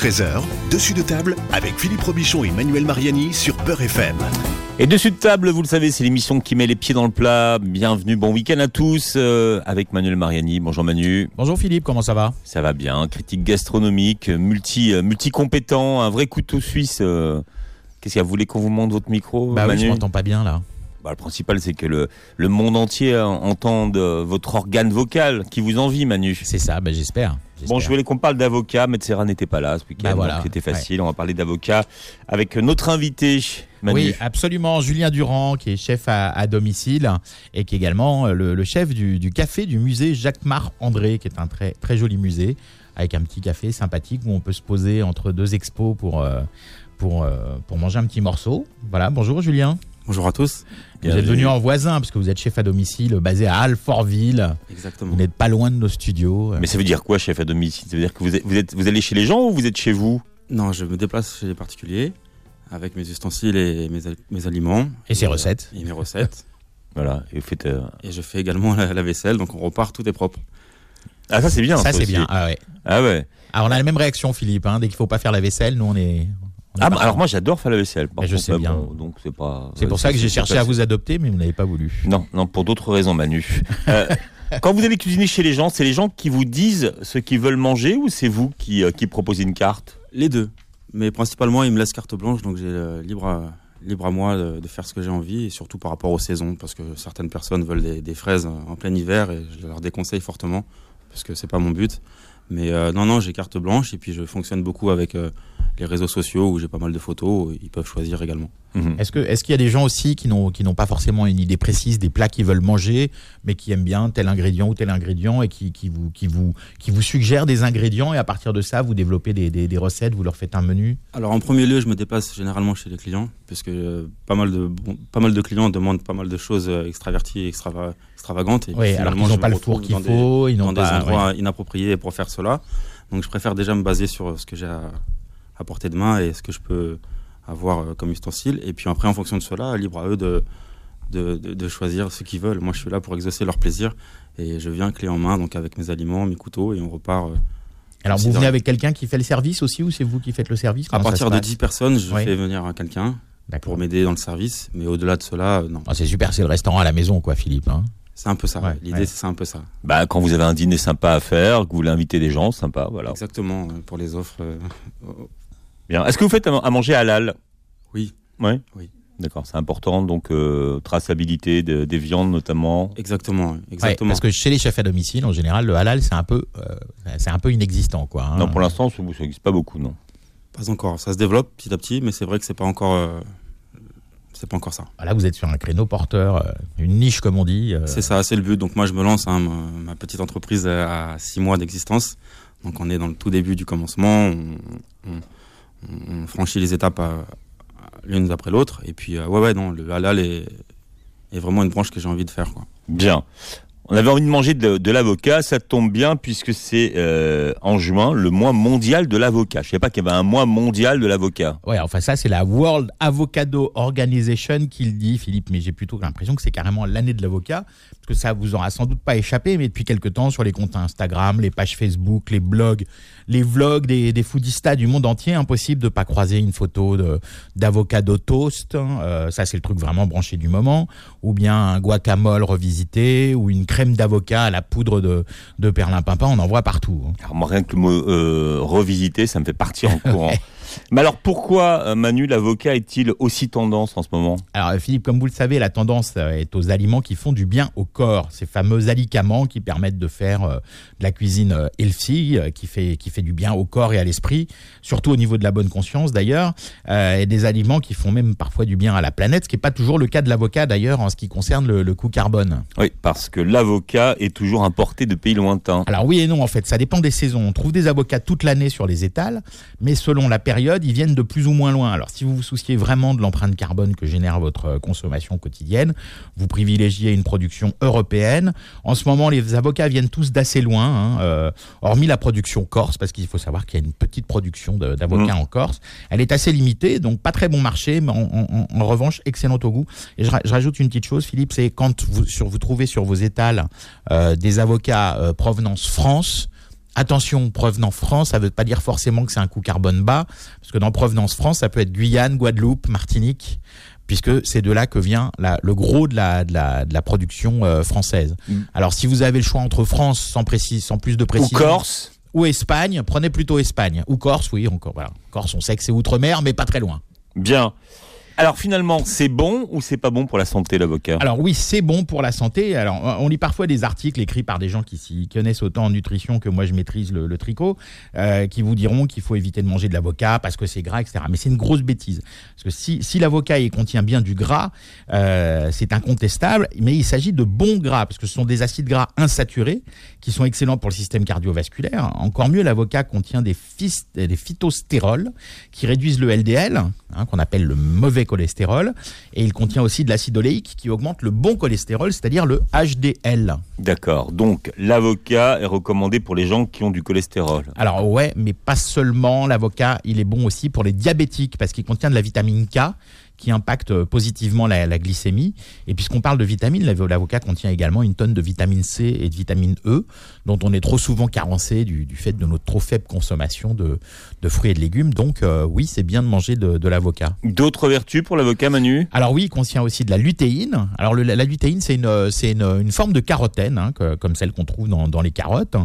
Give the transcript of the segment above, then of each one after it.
13h, dessus de table avec Philippe Robichon et Manuel Mariani sur Peur FM. Et dessus de table, vous le savez, c'est l'émission qui met les pieds dans le plat. Bienvenue, bon week-end à tous euh, avec Manuel Mariani. Bonjour Manu. Bonjour Philippe, comment ça va? Ça va bien, critique gastronomique, multi, euh, multi-compétent, un vrai couteau suisse. euh. Qu'est-ce qu'il y a? Vous voulez qu'on vous montre votre micro Bah oui, Manu? je m'entends pas bien là. Bah, Le principal, c'est que le, le monde entier entende votre organe vocal qui vous envie, Manu. C'est ça, bah j'espère. Bon, je voulais qu'on parle d'avocat. Maître n'était pas là ce week-end, Bah voilà, donc c'était facile. On va parler d'avocat avec notre invité, Manu. Oui, absolument. Julien Durand, qui est chef à, à domicile et qui est également euh, le, le chef du, du café du musée Jacques-Marc André, qui est un très, très joli musée, avec un petit café sympathique où on peut se poser entre deux expos pour, euh, pour, euh, pour manger un petit morceau. Voilà, bonjour Julien. Bonjour à tous. Vous êtes venu en voisin, parce que vous êtes chef à domicile basé à Alfortville. Exactement. Vous n'êtes pas loin de nos studios. Mais ça veut dire quoi, chef à domicile? Ça veut dire que vous êtes, vous êtes, vous allez chez les gens ou vous êtes chez vous? Non, je me déplace chez les particuliers avec mes ustensiles et mes, al- mes aliments. Et ses recettes. Et mes recettes. Voilà. Et vous faites. euh, et je fais également la, la vaisselle, donc on repart, tout est propre. Ah, ça c'est bien. Ça, c'est bien. Ah ouais. Ah ouais. Alors, on a la même réaction, Philippe. hein. Dès qu'il faut pas faire la vaisselle, nous, on est. Ah, bah, partant. alors moi j'adore faire la vaisselle. Par Mais je contre, sais bah, bien. bon, donc c'est pas. C'est pour ça que j'ai cherché à vous adopter, mais vous n'avez pas voulu. Non, non, pour d'autres raisons, Manu. Euh, quand vous allez cuisiner chez les gens, c'est les gens qui vous disent ce qu'ils veulent manger ou c'est vous qui, euh, qui proposez une carte? Les deux. Mais principalement, ils me laissent carte blanche, donc j'ai euh, libre, à, libre à moi de, de faire ce que j'ai envie, et surtout par rapport aux saisons, parce que certaines personnes veulent des, des fraises en plein hiver, et je leur déconseille fortement, parce que c'est pas mon but. Mais euh, non, non, j'ai carte blanche, et puis je fonctionne beaucoup avec euh, les réseaux sociaux, où j'ai pas mal de photos, ils peuvent choisir également. Mhm. Est-ce que est-ce qu'il y a des gens aussi qui n'ont qui n'ont pas forcément une idée précise des plats qu'ils veulent manger, mais qui aiment bien tel ingrédient ou tel ingrédient et qui, qui vous qui vous qui vous suggèrent des ingrédients et à partir de ça vous développez des, des, des recettes, vous leur faites un menu? Alors en premier lieu, je me déplace généralement chez les clients, puisque euh, pas, mal de, bon, pas mal de clients demandent pas mal de choses euh, extraverties et extrava- extravagantes. Et Oui, alors qu'ils n'ont pas le four qu'il dans des- faut, ils dans n'ont des pas. endroits inappropriés pour faire cela. Donc je préfère déjà me baser sur ce que j'ai à, à portée de main et ce que je peux avoir euh, comme ustensile. Et puis après, en fonction de cela, libre à eux de, de, de- de choisir ce qu'ils veulent. Moi, je suis là pour exaucer leur plaisir. Et je viens clé en main, donc avec mes aliments, mes couteaux, et on repart. euh, Alors vous venez avec quelqu'un qui fait le service aussi ou c'est vous qui faites le service? À Comment partir de passe? 10 personnes, je Oui. fais venir un quelqu'un pour m'aider dans le service. Mais au-delà de cela, euh, non. Ah, c'est super, c'est le restaurant à la maison quoi, Philippe. hein. C'est un peu ça. Ouais, L'idée, ouais. c'est un peu ça. Bah, quand vous avez un dîner sympa à faire, que vous voulez inviter des gens, sympa, voilà. Exactement, euh, pour les offres. euh, Bien. Est-ce que vous faites à manger halal Oui, Oui. Oui. D'accord, c'est important. Donc euh, traçabilité de- des viandes notamment. exactement. Ouais, exactement. parce que chez les chefs à domicile, en général, le halal c'est un peu euh, c'est un peu inexistant quoi. hein. Non, pour l'instant, ça n'existe pas beaucoup, non. Pas encore. Ça se développe petit à petit, mais c'est vrai que c'est pas encore. Euh, c'est pas encore ça. Là, vous êtes sur un créneau porteur, euh, une niche comme on dit. euh, C'est ça, c'est le but. Donc moi, je me lance. hein, ma, petite entreprise a six mois d'existence. Donc on est dans le tout début du commencement. On, on- on franchit les étapes l'une après l'autre. Et puis, euh, ouais, ouais, non, le halal est, est vraiment une branche que j'ai envie de faire. Quoi. Bien. On avait envie de manger de, l'avocat, ça tombe bien puisque c'est euh, en juin le mois mondial de l'avocat. Je ne savais pas qu'il y avait un mois mondial de l'avocat. Ouais, enfin ça c'est la World Avocado Organization qui le dit, Philippe, mais j'ai plutôt l'impression que c'est carrément l'année de l'avocat, que ça vous aura sans doute pas échappé, mais depuis quelque temps sur les comptes Instagram, les pages Facebook, les blogs, les vlogs des, des foodistas du monde entier, impossible de pas croiser une photo d'avocado toast, hein, euh, ça c'est le truc vraiment branché du moment, ou bien un guacamole revisité, ou une crème d'avocat à la poudre de, de perlimpinpin, on en voit partout. hein. Alors moi, rien que le mot euh, revisiter, ça me fait partir en courant. Mais alors pourquoi, euh, Manu, l'avocat est-il aussi tendance en ce moment? Alors Philippe, comme vous le savez, la tendance euh, est aux aliments qui font du bien au corps, ces fameux alicaments qui permettent de faire euh, de la cuisine healthy, qui fait qui fait du bien au corps et à l'esprit, surtout au niveau de la bonne conscience d'ailleurs, et des aliments qui font même parfois du bien à la planète, ce qui n'est pas toujours le cas de l'avocat d'ailleurs en ce qui concerne le, le coût carbone. Oui, parce que l'avocat est toujours importé de pays lointains. Alors oui et non en fait, ça dépend des saisons. On trouve des avocats toute l'année sur les étals, mais selon la période, ils viennent de plus ou moins loin. Alors si vous vous souciez vraiment de l'empreinte carbone que génère votre euh, consommation quotidienne, vous privilégiez une production européenne. En ce moment, les avocats viennent tous d'assez loin, hein, euh, hormis la production corse, parce qu'il faut savoir qu'il y a une petite production d'avocats en Corse. Elle est assez limitée, donc pas très bon marché, mais en, en- en revanche, excellente au goût. Et je, ra- je rajoute une petite chose, Philippe, c'est quand vous, sur, vous trouvez sur vos étals euh, des avocats euh, provenance France, Attention, provenance France, ça ne veut pas dire forcément que c'est un coût carbone bas, parce que dans provenance France, ça peut être Guyane, Guadeloupe, Martinique, puisque c'est de là que vient la- le gros de la, de la, de la production euh, française. Mm. Alors si vous avez le choix entre France, sans, précis, sans plus de Ou précision, Corse ou Espagne, prenez plutôt Espagne. Ou Corse, oui, encore. Voilà. Corse, on sait que c'est outre-mer, mais pas très loin. Bien. Alors finalement, c'est bon ou c'est pas bon pour la santé, l'avocat? Alors oui, c'est bon pour la santé. Alors on lit parfois des articles écrits par des gens qui s'y connaissent autant en nutrition que moi je maîtrise le, tricot, euh, qui vous diront qu'il faut éviter de manger de l'avocat parce que c'est gras, etc. Mais c'est une grosse bêtise. Parce que si, si l'avocat contient bien du gras, euh, c'est incontestable, mais il s'agit de bons gras, parce que ce sont des acides gras insaturés qui sont excellents pour le système cardiovasculaire. Encore mieux, l'avocat contient des phytostérols qui réduisent le LDL, hein, qu'on appelle le mauvais cholestérol, et il contient aussi de l'acide oléique qui augmente le bon cholestérol, c'est-à-dire le HDL. D'accord. Donc l'avocat est recommandé pour les gens qui ont du cholestérol. Alors ouais, mais pas seulement l'avocat, il est bon aussi pour les diabétiques parce qu'il contient de la vitamine K qui impacte euh, positivement la, la glycémie. Et puisqu'on parle de vitamines, l'avo- l'avocat contient également une tonne de vitamine C et de vitamine E, dont on est trop souvent carencé du, du fait de notre trop faible consommation de, de fruits et de légumes. Donc euh, oui, c'est bien de manger de, de l'avocat. D'autres vertus pour l'avocat, Manu? Alors oui, il contient aussi de la lutéine. Alors le- la lutéine, c'est une, c'est une, une forme de carotène, hein, que- comme celle qu'on trouve dans, dans les carottes.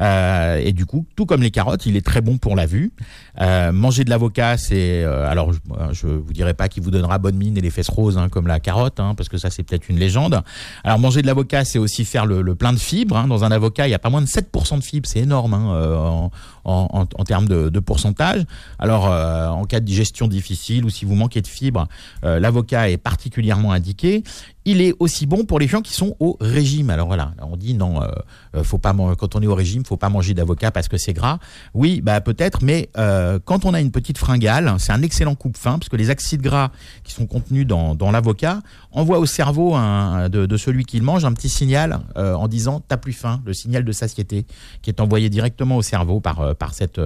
Euh, et du coup, tout comme les carottes, il est très bon pour la vue. Euh, manger de l'avocat, c'est... alors, je, je vous dirai pas qu'il vous donnera bonne mine et les fesses roses, hein, comme la carotte, hein, parce que ça, c'est peut-être une légende. Alors, manger de l'avocat, c'est aussi faire le, le plein de fibres. Dans un avocat, il y a pas moins de 7% de fibres. C'est énorme hein, euh, en, en, en- termes de, de pourcentage. Alors, euh, en cas de digestion difficile ou si vous manquez de fibres, euh, l'avocat est particulièrement indiqué. Il est aussi bon pour les gens qui sont au régime. Alors voilà, on dit non, euh, euh, faut pas quand on est au régime, faut pas manger d'avocat parce que c'est gras. Oui, bah peut-être, mais euh, quand on a une petite fringale, c'est un excellent coupe-faim parce que les acides gras qui sont contenus dans, l'avocat envoient au cerveau de, celui qui le mange un petit signal en disant t'as plus faim, le signal de satiété qui est envoyé directement au cerveau par par cette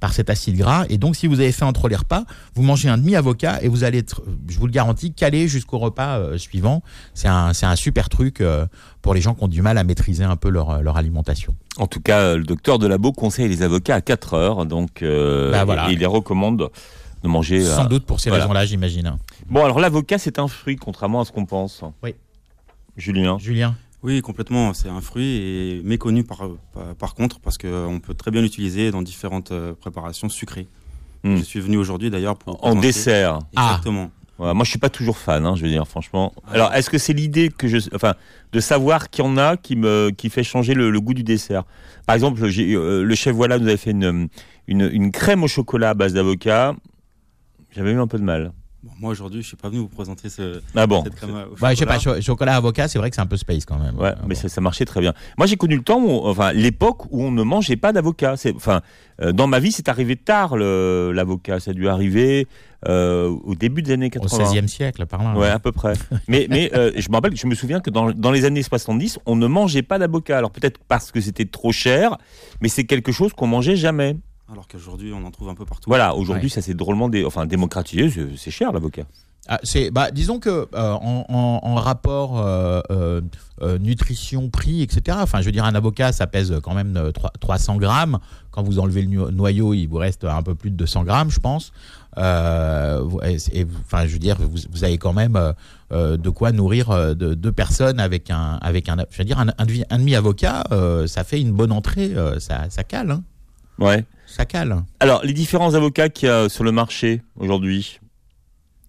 par cet acide gras. Et donc si vous avez faim entre les repas, vous mangez un demi avocat et vous allez être, je vous le garantis, calé jusqu'au repas suivant. C'est un, c'est un super truc euh, pour les gens qui ont du mal à maîtriser un peu leur, leur alimentation. En tout cas, le docteur Delabo conseille les avocats à 4 heures, donc euh, Bah, voilà. et il les recommande de manger. euh, Sans doute pour ces voilà. raisons-là, j'imagine. Bon, alors l'avocat, c'est un fruit, contrairement à ce qu'on pense. Oui. Julien. Julien Oui, complètement. C'est un fruit et méconnu par, par, par contre parce qu'on peut très bien l'utiliser dans différentes euh, préparations sucrées. Hmm. Je suis venu aujourd'hui d'ailleurs pour. En présenter- dessert. Exactement. Voilà, moi, je suis pas toujours fan, hein, je veux dire, franchement. Alors, est-ce que c'est l'idée que je, enfin, de savoir qu'il y en a qui me, qui fait changer le, le goût du dessert? Par exemple, euh, le chef voilà nous avait fait une, une, une crème au chocolat à base d'avocat. J'avais eu un peu de mal. Bon, moi aujourd'hui, je suis pas venu vous présenter ce, Ah bon. cette crème au Ouais, je sais pas, chocolat. cho- chocolat avocat, c'est vrai que c'est un peu space quand même. Ouais, Ah, mais bon. ça, ça marchait très bien. Moi, j'ai connu le temps, où, enfin, l'époque où on ne mangeait pas d'avocat. Enfin, euh, dans ma vie, c'est arrivé tard l'avocat. Ça a dû arriver euh, au début des années Au 80. 16e siècle, par là. Ouais, à peu près. mais mais euh, je me rappelle, je me souviens que dans, dans les années 70, on ne mangeait pas d'avocat. Alors peut-être parce que c'était trop cher, mais c'est quelque chose qu'on mangeait jamais. Alors qu'aujourd'hui, on en trouve un peu partout. Voilà, aujourd'hui, Ouais. ça s'est drôlement dé- enfin, démocratisé. c'est- C'est cher l'avocat. Ah, c'est, bah, disons que euh, en, en- en rapport euh, euh, nutrition prix etc. Enfin, je veux dire un avocat ça pèse quand même euh, trois- 300 grammes. Quand vous enlevez le noyau, il vous reste un peu plus de 200 grammes, je pense. Euh, vous- et, enfin, je veux dire, vous, vous avez quand même de quoi nourrir euh, de- deux personnes avec un avec un je veux dire un, un demi- un demi avocat, euh, ça fait une bonne entrée, euh, ça, ça cale, hein. Ouais. Alors, les différents avocats qu'il y a sur le marché aujourd'hui,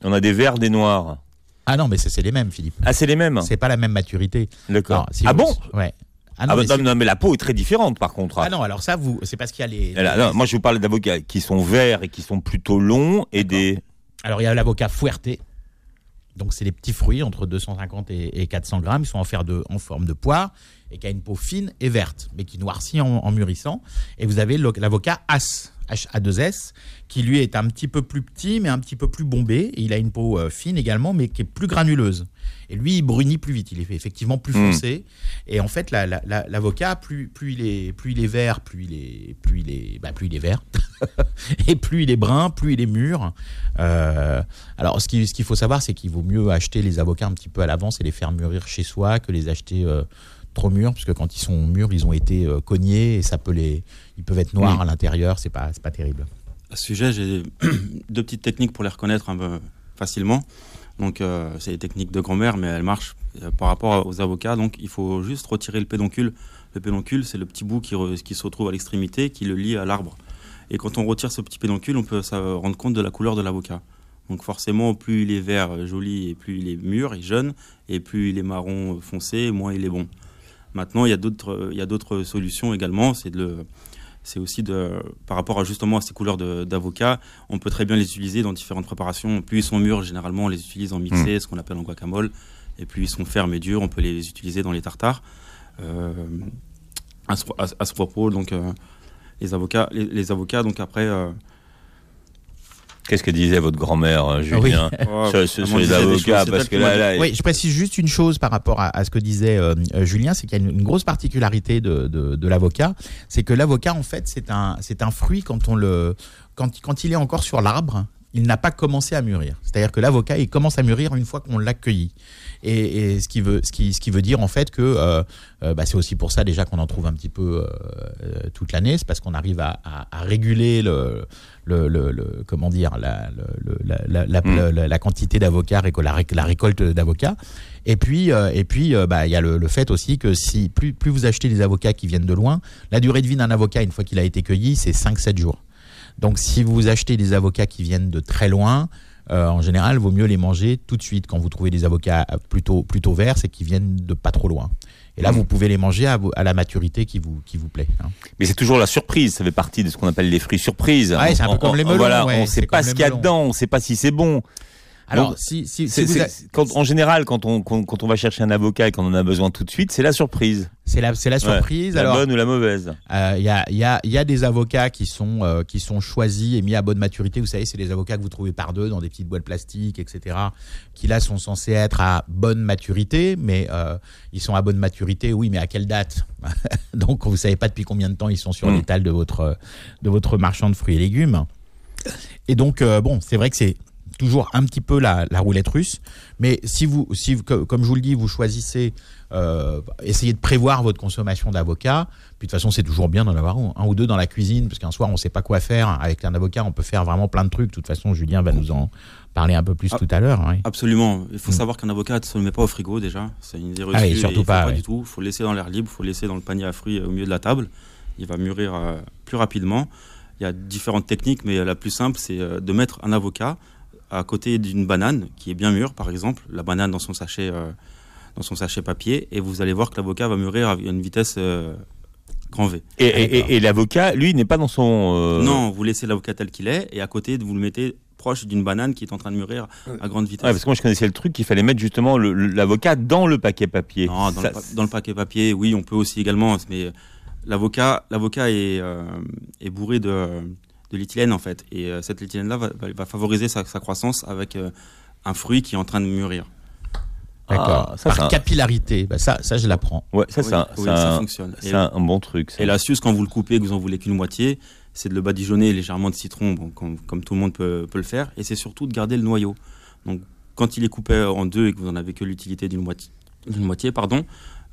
on a des verts, des noirs. Ah non, mais c'est c'est les mêmes, Philippe. Ah, c'est les mêmes. C'est pas la même maturité. D'accord. Si ah vous- bon Ouais. Ah ah, non, bah, mais non, mais la peau est très différente, par contre. Ah non, alors ça, vous, c'est parce qu'il y a les. Non, moi, je vous parle d'avocats qui sont verts et qui sont plutôt longs et des. Alors il y a l'avocat Fuerte. Donc c'est des petits fruits entre 250 et, et 400 grammes. Ils sont en, en forme de poire et qui a une peau fine et verte, mais qui noircit en, en mûrissant. Et vous avez l'avocat As. H-A-2-S, qui lui est un petit peu plus petit, mais un petit peu plus bombé. Et il a une peau euh, fine également, mais qui est plus granuleuse. Et lui, il brunit plus vite. Il est effectivement plus Mm. foncé. Et en fait, la- la- la- l'avocat, plus, plus, il est, plus il est vert, plus il est, plus il est, bah, plus il est vert. et plus il est brun, plus il est mûr. Euh, alors, ce qu'il ce faut savoir, c'est qu'il vaut mieux acheter les avocats un petit peu à l'avance et les faire mûrir chez soi que les acheter euh, trop mûrs, parce que quand ils sont mûrs, ils ont été euh, cognés et ça peut les, ils peuvent être noirs à l'intérieur. C'est pas, pas terrible. À ce sujet, j'ai deux petites techniques pour les reconnaître un peu facilement. Donc, euh, c'est des techniques de grand-mère, mais elles marchent euh, par rapport aux avocats. Donc, il faut juste retirer le pédoncule. Le pédoncule, c'est le petit bout qui, re- qui se retrouve à l'extrémité, qui le lie à l'arbre. Et quand on retire ce petit pédoncule, on peut se rendre compte de la couleur de l'avocat. Donc, forcément, plus il est vert, joli, et plus il est mûr et jeune, et plus il est marron foncé, moins il est bon. Maintenant, il y a d'autres, il y a d'autres solutions également. C'est de le, c'est aussi de, par rapport à justement à ces couleurs d'avocat, on peut très bien les utiliser dans différentes préparations. Plus ils sont mûrs, généralement, on les utilise en mixé, ce qu'on appelle en guacamole. Et plus ils sont fermes et durs, on peut les utiliser dans les tartares. Euh, à, ce, à- à ce propos, donc euh, les avocats, les, les avocats, donc après. euh, Qu'est-ce que disait votre grand-mère, euh, Julien oh, sur, les avocats choses, Parce que là, Oui, je précise juste une chose par rapport à, à ce que disait euh, euh, Julien, c'est qu'il y a une, une grosse particularité de, de, de l'avocat, c'est que l'avocat en fait c'est un c'est un fruit quand on le quand quand il est encore sur l'arbre, il n'a pas commencé à mûrir. C'est-à-dire que l'avocat il commence à mûrir une fois qu'on l'a cueilli. Et, et ce qui veut ce qui ce qui veut dire en fait que euh, euh, bah, c'est aussi pour ça déjà qu'on en trouve un petit peu euh, toute l'année, c'est parce qu'on arrive à, à, à réguler le le, le, le- comment dire la, la, la, la, Mm. la- quantité d'avocats, la, réc- la récolte d'avocats. Et puis, euh, et puis, euh, bah, il y a le, le fait aussi que si plus, plus vous achetez des avocats qui viennent de loin, la durée de vie d'un avocat une fois qu'il a été cueilli, c'est 5-7 jours. Donc, si vous achetez des avocats qui viennent de très loin, euh, en général, vaut mieux les manger tout de suite. Quand vous trouvez des avocats plutôt plutôt verts, c'est qu'ils viennent de pas trop loin. Et là, Mm. vous pouvez les manger à, la maturité qui vous qui vous plaît. hein. Mais c'est toujours la surprise, ça fait partie de ce qu'on appelle les fruits surprises. Ouais, c'est un peu On- comme les melons, Voilà, ouais, on sait c'est pas ce qu'il y a melons. dedans, on sait pas si c'est bon. Alors, Donc, si, si, si C'est- vous c'est- a- quand, en général, quand on, quand, quand on va chercher un avocat et qu'on en a besoin tout de suite, c'est la surprise. c'est la, c'est la surprise. La Alors, bonne ou la mauvaise. Euh, Il y, a, il y, a, il y a des avocats qui sont, euh, qui sont choisis et mis à bonne maturité. Vous savez, c'est des avocats que vous trouvez par deux dans des petites boîtes plastiques, etc. Qui là sont censés être à bonne maturité, mais euh, ils sont à bonne maturité, oui, mais à quelle date? Donc vous savez pas depuis combien de temps ils sont sur Mm. l'étal de votre, de votre marchand de fruits et légumes. Et donc, euh, bon, c'est vrai que c'est toujours un petit peu la, la roulette russe. Mais si vous, si comme je vous le dis, vous choisissez, euh, essayez de prévoir votre consommation d'avocat. Puis de toute façon, c'est toujours bien d'en avoir un, ou deux dans la cuisine, parce qu'un soir, on ne sait pas quoi faire. Avec un avocat, on peut faire vraiment plein de trucs. De toute façon, Julien va nous en parler un peu plus Ah. tout à l'heure. oui. Absolument. Il faut Mm. savoir qu'un avocat ne se le met pas au frigo déjà. C'est une idée reçue. Ah oui, et surtout il pas, ouais. du tout. Il faut le laisser dans l'air libre. Il faut le laisser dans le panier à fruits au milieu de la table. Il va mûrir euh, plus rapidement. Il y a différentes techniques, mais la plus simple, c'est euh, de mettre un avocat à côté d'une banane qui est bien mûre, par exemple, la banane dans son sachet, euh, dans son sachet papier, et vous allez voir que l'avocat va mûrir à une vitesse euh, grand V. Et, et- et- et l'avocat, lui, n'est pas dans son. euh, Non, vous laissez l'avocat tel qu'il est, et à côté, vous le mettez proche d'une banane qui est en train de mûrir à grande vitesse. Ouais, parce que moi je connaissais le truc qu'il fallait mettre justement l'avocat dans le paquet papier. Non, dans, Ça- le, pa- dans le paquet papier, oui, on peut aussi également, mais l'avocat, l'avocat est, est bourré de, de l'éthylène en fait, et euh, cette éthylène-là va, va- va favoriser sa, sa croissance avec euh, un fruit qui est en train de mûrir. D'accord. Ah, ça, Par c'est un- capillarité, bah, ça, ça, je l'apprends. Ouais, ça Oui, c'est un, oui, c'est un- ça fonctionne. C'est un- un bon truc. ça. et l'astuce, quand vous le coupez, que vous en voulez qu'une moitié, c'est de le badigeonner légèrement de citron, bon, comme, comme tout le monde peut, peut le faire, et c'est surtout de garder le noyau. Donc, quand il est coupé en deux et que vous en avez que l'utilité d'une moitié, d'une moitié, pardon,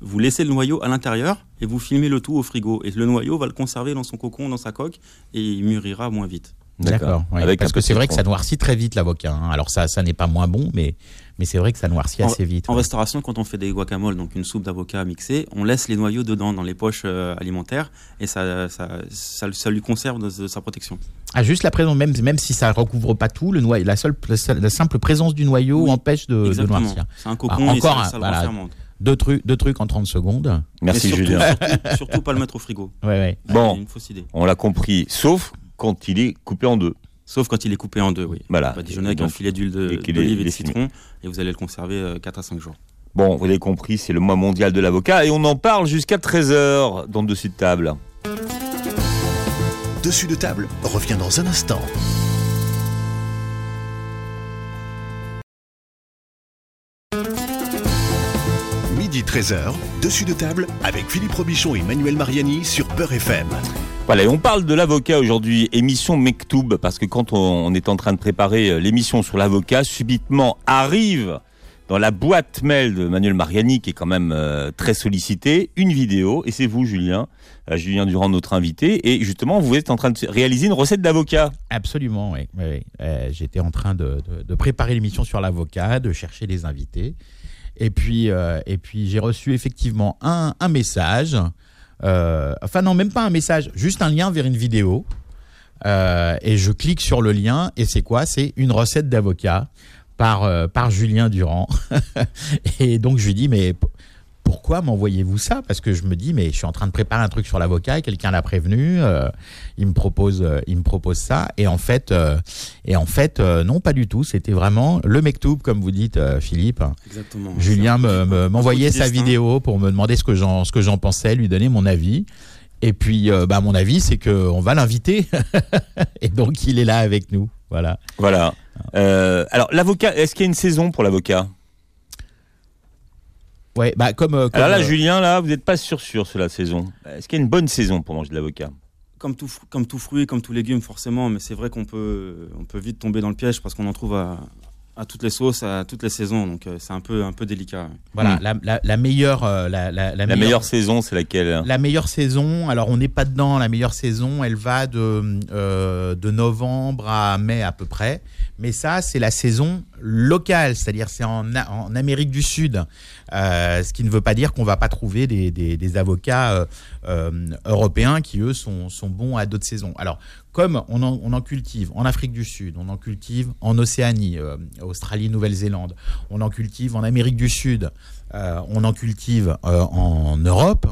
vous laissez le noyau à l'intérieur et vous filmez le tout au frigo. Et le noyau va le conserver dans son cocon, dans sa coque, et il mûrira moins vite. D'accord. Parce un que c'est vrai que ça noircit très vite l'avocat. hein. Alors ça, ça n'est pas moins bon, mais, mais c'est vrai que ça noircit En- assez vite. En ouais. restauration, quand on fait des guacamoles, donc une soupe d'avocat mixée, on laisse les noyaux dedans, dans les poches euh, alimentaires, et ça, ça, ça, ça lui conserve de, de sa protection. Ah, juste la présence, même, même si ça recouvre pas tout, le noyau, la, seule, la simple présence du noyau Oui, empêche de, noircir. C'est un cocon Ah, et encore ça, un- ça le voilà. Deux trucs, deux trucs en 30 secondes. Merci surtout, Julien. Surtout, surtout pas le mettre au frigo. Ouais, ouais. Bon. C'est une fausse idée. On l'a compris, sauf quand il est coupé en deux. Sauf quand il est coupé en deux, oui. Voilà. Badigeonné avec Donc, un filet d'huile d'olive et de citron, et vous allez le conserver euh, 4 à 5 jours. Bon, vous l'avez compris, c'est le mois mondial de l'avocat et on en parle jusqu'à 13h dans Dessus de table. Dessus de table revient dans un instant. 13h, dessus de table avec Philippe Robichon et Manuel Mariani sur Peur FM. Voilà, et on parle de l'avocat aujourd'hui, émission Mektoub, parce que quand on, est en train de préparer euh, l'émission sur l'avocat, subitement arrive dans la boîte mail de Manuel Mariani, qui est quand même euh, très sollicité, une vidéo, et c'est vous, Julien, euh, Julien Durand, notre invité, et justement, vous êtes en train de réaliser une recette d'avocat. Absolument, oui. oui, oui. Euh, J'étais en train de, de- de préparer l'émission sur l'avocat, de chercher des invités. Et puis, euh, et puis j'ai reçu effectivement un, un message. euh, enfin, non, même pas un message, juste un lien vers une vidéo. Euh, et je clique sur le lien, et c'est quoi? C'est une recette d'avocat par, par Julien Durand. et donc, je lui dis, mais pourquoi m'envoyez-vous ça? Parce que je me dis, mais je suis en train de préparer un truc sur l'avocat, et quelqu'un l'a prévenu, euh, il, me propose, euh, il me propose ça. Et en fait, euh, et en fait non, pas du tout. C'était vraiment le mektoub, comme vous dites, Philippe. Exactement. Julien me- me- m'envoyait sa vidéo pour me demander ce que j'en ce que j'en pensais, lui donner mon avis. Et puis, bah, mon avis, c'est que on va l'inviter. et donc, il est là avec nous. Voilà. Voilà. Alors, l'avocat, est-ce qu'il y a une saison pour l'avocat? Ouais, bah comme. euh, comme, Alors là, euh, Julien, là, vous n'êtes pas sûr sûr sur la saison. Est-ce qu'il y a une bonne saison pour manger de l'avocat? Comme tout, comme tout fruit, comme tout légume, forcément, mais c'est vrai qu'on peut, on peut vite tomber dans le piège parce qu'on en trouve à, à toutes les sauces, à toutes les saisons, donc euh, c'est un peu, un peu délicat. voilà, Hmm. la, la, la meilleure, euh, la, la, La meilleure saison, c'est laquelle? La meilleure saison, alors on n'est pas dedans, la meilleure saison, elle va de, euh, de novembre à mai à peu près. Mais ça, c'est la saison locale, c'est-à-dire c'est en, en Amérique du Sud. Euh, ce qui ne veut pas dire qu'on va pas trouver des, des, avocats euh, euh, européens qui, eux, sont, sont bons à d'autres saisons. Alors, comme on en, cultive en Afrique du Sud, on en cultive en Océanie, Australie, Nouvelle-Zélande, on en cultive en Amérique du Sud, on en cultive en Europe.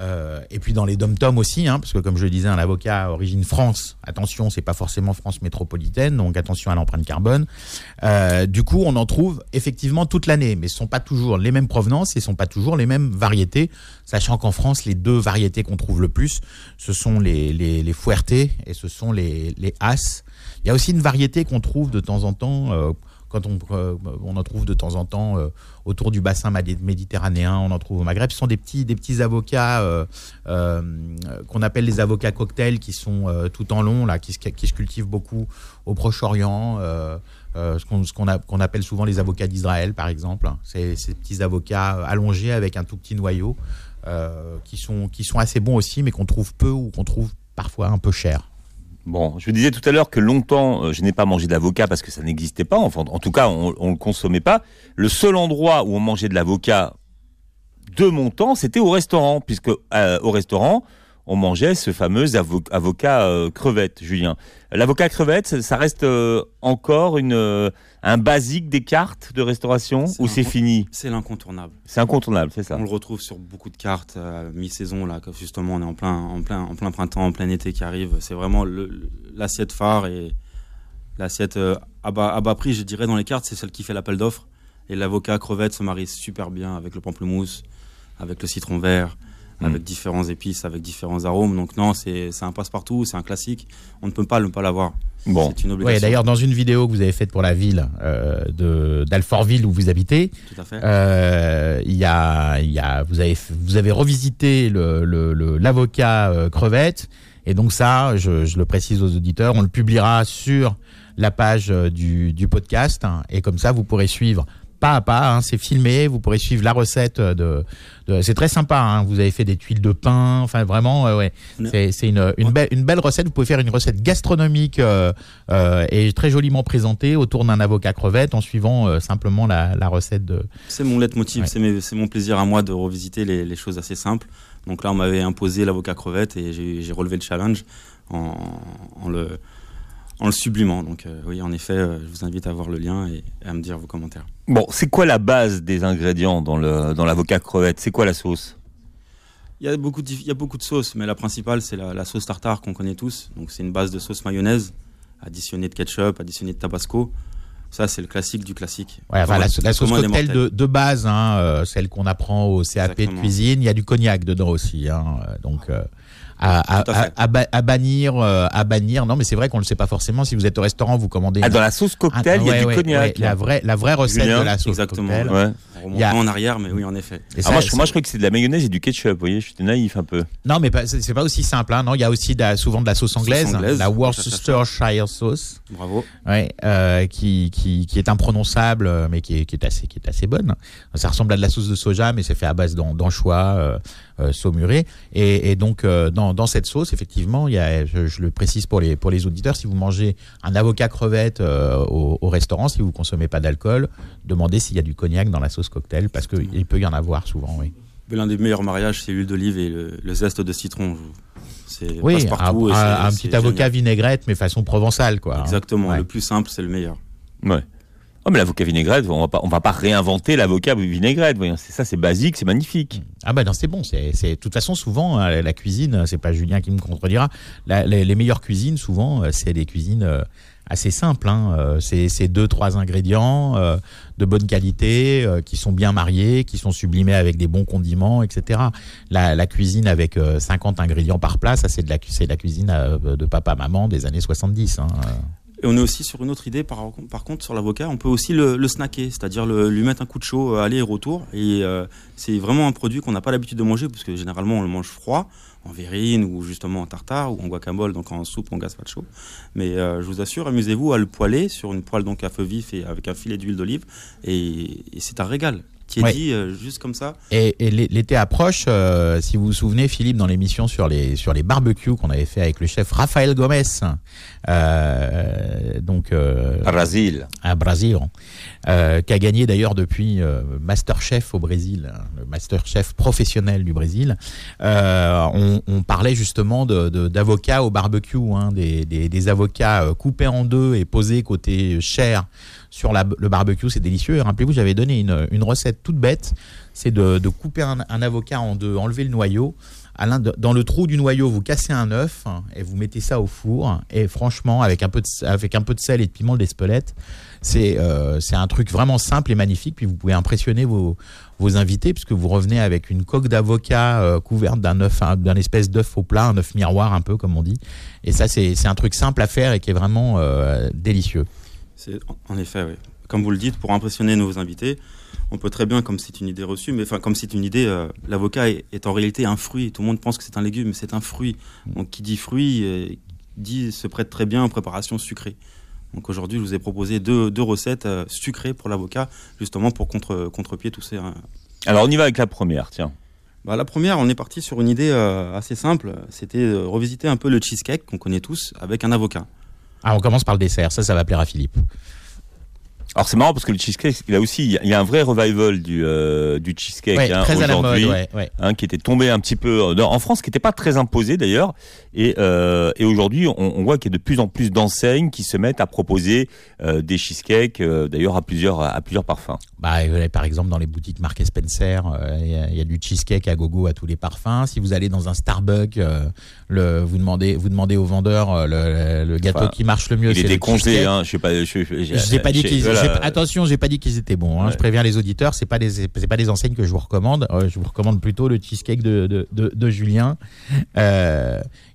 Euh, et puis dans les dom-toms aussi, hein, parce que comme je le disais, un avocat origine France, attention, c'est pas forcément France métropolitaine, donc attention à l'empreinte carbone. Euh, du coup, on en trouve effectivement toute l'année, mais ce sont pas toujours les mêmes provenances et ce sont pas toujours les mêmes variétés, sachant qu'en France, les deux variétés qu'on trouve le plus, ce sont les, les, les et ce sont les, les As. Il y a aussi une variété qu'on trouve de temps en temps, euh, quand on, euh, on en trouve de temps en temps euh, autour du bassin méditerranéen, on en trouve au Maghreb. Ce sont des petits, avocats euh, qu'on appelle les avocats cocktails, qui sont tout en long, là, qui se, cultivent beaucoup au Proche-Orient. ce qu'on appelle souvent les avocats d'Israël, par exemple. C'est ces petits avocats allongés avec un tout petit noyau, qui sont assez bons aussi, mais qu'on trouve peu ou qu'on trouve parfois un peu cher. Bon, je vous disais tout à l'heure que longtemps, euh, je n'ai pas mangé d'avocat parce que ça n'existait pas. Enfin, en tout cas, on, on le consommait pas. Le seul endroit où on mangeait de l'avocat de mon temps, c'était au restaurant, puisque euh, au restaurant, on mangeait ce fameux avo- avocat euh, crevette, Julien. L'avocat crevette, ça- ça reste euh, encore une, euh, un basique des cartes de restauration ou c'est fini? C'est l'incontournable. C'est incontournable, c'est ça On le retrouve sur beaucoup de cartes mi-saison là, justement on est en plein, en plein, en plein printemps, en plein été qui arrive. C'est vraiment l'assiette phare et l'assiette à, bas, à bas prix, je dirais dans les cartes, c'est celle qui fait l'appel d'offres. Et l'avocat crevette se marie super bien avec le pamplemousse, avec le citron vert, Mm. avec différents épices, avec différents arômes. Donc non, c'est un passe-partout, c'est un classique. On ne peut pas ne pas l'avoir. Bon, C'est une Ouais, obligation. D'ailleurs, dans une vidéo que vous avez faite pour la ville euh, de d'Alfortville où vous habitez, Tout à fait. euh, il y a, il y a, vous avez, vous avez revisité le le- le- l'avocat euh, crevette. Et donc ça, je, je le précise aux auditeurs, on le publiera sur la page euh, du, du podcast. hein, et comme ça, vous pourrez suivre pas à pas. hein, c'est filmé. Vous pourrez suivre la recette de. de- c'est très sympa. hein, vous avez fait des tuiles de pain. Enfin, vraiment, euh, ouais. C'est une, une, belle, une belle recette. Vous pouvez faire une recette gastronomique euh, euh, et très joliment présentée autour d'un avocat crevette en suivant simplement la, la recette de. C'est mon leitmotiv, Ouais. c'est mon plaisir à moi de revisiter les, les choses assez simples. Donc là, on m'avait imposé l'avocat crevette et j'ai j'ai relevé le challenge en, en le, en le sublimant. Donc euh, oui, en effet, euh, je vous invite à voir le lien et, et à me dire vos commentaires. bon, c'est quoi la base des ingrédients dans le dans l'avocat crevette? C'est quoi la sauce? Il y a beaucoup de, il y a beaucoup de sauces, mais la principale, c'est la, la sauce tartare qu'on connaît tous. Donc c'est une base de sauce mayonnaise, additionnée de ketchup, additionnée de tabasco. Ça, c'est le classique du classique. Ouais, enfin, la, la sauce cocktail de, de base, hein, euh, celle qu'on apprend au CAP de cuisine. Il y a du cognac dedans aussi. Hein, donc. euh, à, à, bannir, euh, à bannir. Non, mais c'est vrai qu'on le sait pas forcément. Si vous êtes au restaurant, vous commandez. Ah, dans la sauce cocktail, il y a ouais, du ouais, cognac. ouais, la vraie, la vraie recette Julien de la sauce Exactement. cocktail. A- pas en arrière, mais oui, en effet. Et Ah, moi, je, moi, je croyais que c'est de la mayonnaise et du ketchup. Vous voyez, j'étais naïf un peu. Non, mais c'est pas aussi simple. Hein. Non, il y a aussi de souvent de la sauce anglaise, anglaise, la. Worcestershire sauce, Bravo. ouais, euh, qui, qui qui, est imprononçable, euh, mais qui est, qui est assez, qui est assez bonne. Ça ressemble à de la sauce de soja, mais c'est fait à base d'an- d'anchois euh, euh, saumurés. Et, et donc, euh, dans, dans cette sauce, effectivement, il y a, je, je le précise pour les, pour les auditeurs, si vous mangez un avocat crevette euh, au, au restaurant, si vous consommez pas d'alcool, demandez s'il y a du cognac dans la sauce cocktail, parce qu'il peut y en avoir souvent, oui. Mais L'un des meilleurs mariages, c'est l'huile d'olive et le, le zeste de citron. C'est Oui, un, un- un petit avocat génial. vinaigrette, mais façon provençale, quoi. hein. Exactement. Ouais. Le plus simple, c'est le meilleur. Ouais. Oh, mais l'avocat vinaigrette, on va pas, on va pas réinventer l'avocat vinaigrette. voyons. C'est ça, c'est basique, c'est magnifique. Ah bah non, c'est bon. C'est, de toute façon souvent hein, la cuisine, c'est pas Julien qui me contredira. Les, meilleures cuisines souvent, euh, c'est des cuisines euh, assez simples. Hein. Euh, C'est, deux trois ingrédients euh, de bonne qualité, euh, qui sont bien mariés, qui sont sublimés avec des bons condiments, etc. La, cuisine avec euh, 50 ingrédients par plat, ça c'est de la, c'est de la cuisine euh, de papa maman des années 70. Hein. Et on est aussi sur une autre idée, par, contre, sur l'avocat, on peut aussi le, snacker, c'est-à-dire lui mettre un coup de chaud, euh, aller et retour. Et euh, c'est vraiment un produit qu'on n'a pas l'habitude de manger, parce que généralement on le mange froid, en verrine, ou justement en tartare, ou en guacamole, donc en soupe, en gazpacho. Mais euh, je vous assure, amusez-vous à le poêler sur une poêle donc à feu vif et avec un filet d'huile d'olive. Et c'est un régal. Tiédi, euh, juste comme ça. Et, et l'é- l'été approche, euh, si vous vous souvenez, Philippe, dans l'émission sur les sur les barbecues qu'on avait fait avec le chef Raphaël Gomez, euh, donc euh, Brasil. à Brasil, euh, qui a gagné d'ailleurs depuis euh, Masterchef au Brésil, hein, le Masterchef professionnel du Brésil. Euh, on, on parlait justement de- de- d'avocats au barbecue, hein, des, des, des avocats coupés en deux et posés côté chair sur le barbecue, c'est délicieux. Et Rappelez-vous, j'avais donné une, recette toute bête, c'est de, couper un, avocat en deux, enlever le noyau. À dans le trou du noyau, vous cassez un œuf et vous mettez ça au four. Et franchement, avec un peu de, sel et de piment d'Espelette, c'est euh, c'est un truc vraiment simple et magnifique. Puis vous pouvez impressionner vos, invités puisque vous revenez avec une coque d'avocat euh, couverte d'un œuf, un- d'un espèce d'œuf au plat, un œuf miroir un peu comme on dit. Et ça, c'est c'est un truc simple à faire et qui est vraiment euh, délicieux. C'est en effet, oui. Comme vous le dites, pour impressionner nos invités, on peut très bien, comme c'est une idée reçue, mais enfin comme c'est une idée, euh, l'avocat est, est en réalité un fruit. Tout le monde pense que c'est un légume, mais c'est un fruit. Donc qui dit fruit euh, dit se prête très bien en préparation sucrée. Donc aujourd'hui, je vous ai proposé deux, deux recettes euh, sucrées pour l'avocat, justement pour contre contrepied tous ces. hein. Alors on y va avec la première, tiens. Bah, la première, on est parti sur une idée assez simple. C'était revisiter un peu le cheesecake qu'on connaît tous avec un avocat. Ah, on commence par le dessert. Ça, ça va plaire à Philippe. Alors c'est marrant parce que le cheesecake, il a aussi, il y a- un vrai revival du, euh, du cheesecake Ouais, hein, aujourd'hui. Ouais, ouais. hein, qui était tombé un petit peu euh, en France, qui n'était pas très imposé d'ailleurs. Et, euh, et aujourd'hui, on, on voit qu'il y a de plus en plus d'enseignes qui se mettent à proposer euh, des cheesecakes, d'ailleurs à plusieurs, à plusieurs parfums. Bah, euh, par exemple, dans les boutiques Mark et Spencer, euh, il y, a- il y a du cheesecake à gogo à tous les parfums. Si vous allez dans un Starbucks, euh, le, vous demandez, vous demandez au vendeur euh, le, le gâteau Enfin, qui marche le mieux. Il c'est est décongelé, hein. Je sais pas. Je, dit qu'ils. Attention, j'ai pas dit qu'ils étaient bons. hein. Ouais. Je préviens les auditeurs, c'est pas des, c'est pas des enseignes que je vous recommande. Je vous recommande plutôt le cheesecake de, de, de, de Julien,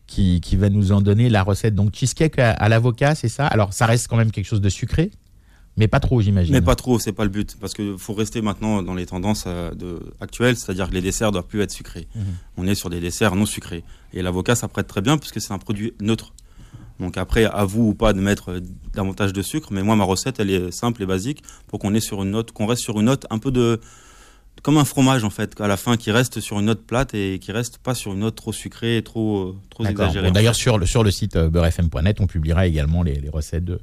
qui, qui va nous en donner la recette. Donc cheesecake à, à l'avocat, c'est ça? Alors ça reste quand même quelque chose de sucré, mais pas trop, j'imagine. Mais pas trop, c'est pas le but. Parce qu'il faut rester maintenant dans les tendances euh, de, actuelles, c'est-à-dire que les desserts doivent plus être sucrés. Mhm. On est sur des desserts non sucrés. Et l'avocat, ça prête très bien puisque c'est un produit neutre. Donc après, à vous ou pas de mettre euh, davantage de sucre, mais moi, ma recette, elle est simple et basique pour qu'on sur une note, qu'on reste sur une note un peu de. Comme un fromage en fait, à la fin, qui reste sur une note plate et qui reste pas sur une note trop sucrée et trop, euh, trop exagérée. Bon, D'ailleurs, sur le, sur le site beurrefm.net, on publiera également les, les recettes de,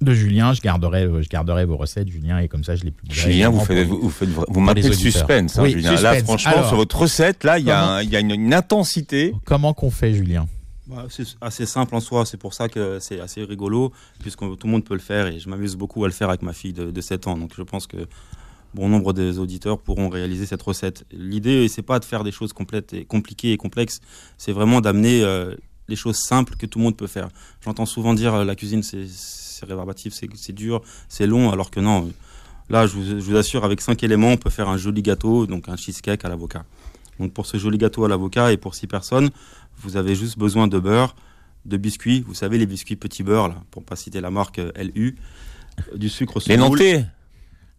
de Julien. Je garderai, euh, je garderai vos recettes, Julien, et comme ça, je les publierai. Julien, vous, faites, vous, vous, faites, vous pour maintenez les le auditeurs. suspense, hein, Oui, Julien. Là, franchement, Alors, sur votre recette, là, il y a, comment- un- il y a une, une intensité. Comment qu'on fait, Julien? Bah, c'est assez simple en soi, c'est pour ça que c'est assez rigolo, puisque tout le monde peut le faire et je m'amuse beaucoup à le faire avec ma fille de, de 7 ans. Donc je pense que bon nombre des auditeurs pourront réaliser cette recette. L'idée, c'est pas de faire des choses complètes et compliquées et complexes, c'est vraiment d'amener euh, les choses simples que tout le monde peut faire. J'entends souvent dire euh, la cuisine c'est c'est rébarbatif, c'est dur, c'est long, alors que non. Là, je vous, je vous assure, avec cinq éléments, on peut faire un joli gâteau, donc un cheesecake à l'avocat. Donc pour ce joli gâteau à l'avocat et pour six personnes, vous avez juste besoin de beurre, de biscuits, vous savez les biscuits petit beurre là, pour pas citer la marque euh, LU, euh, du sucre Les. Nantais.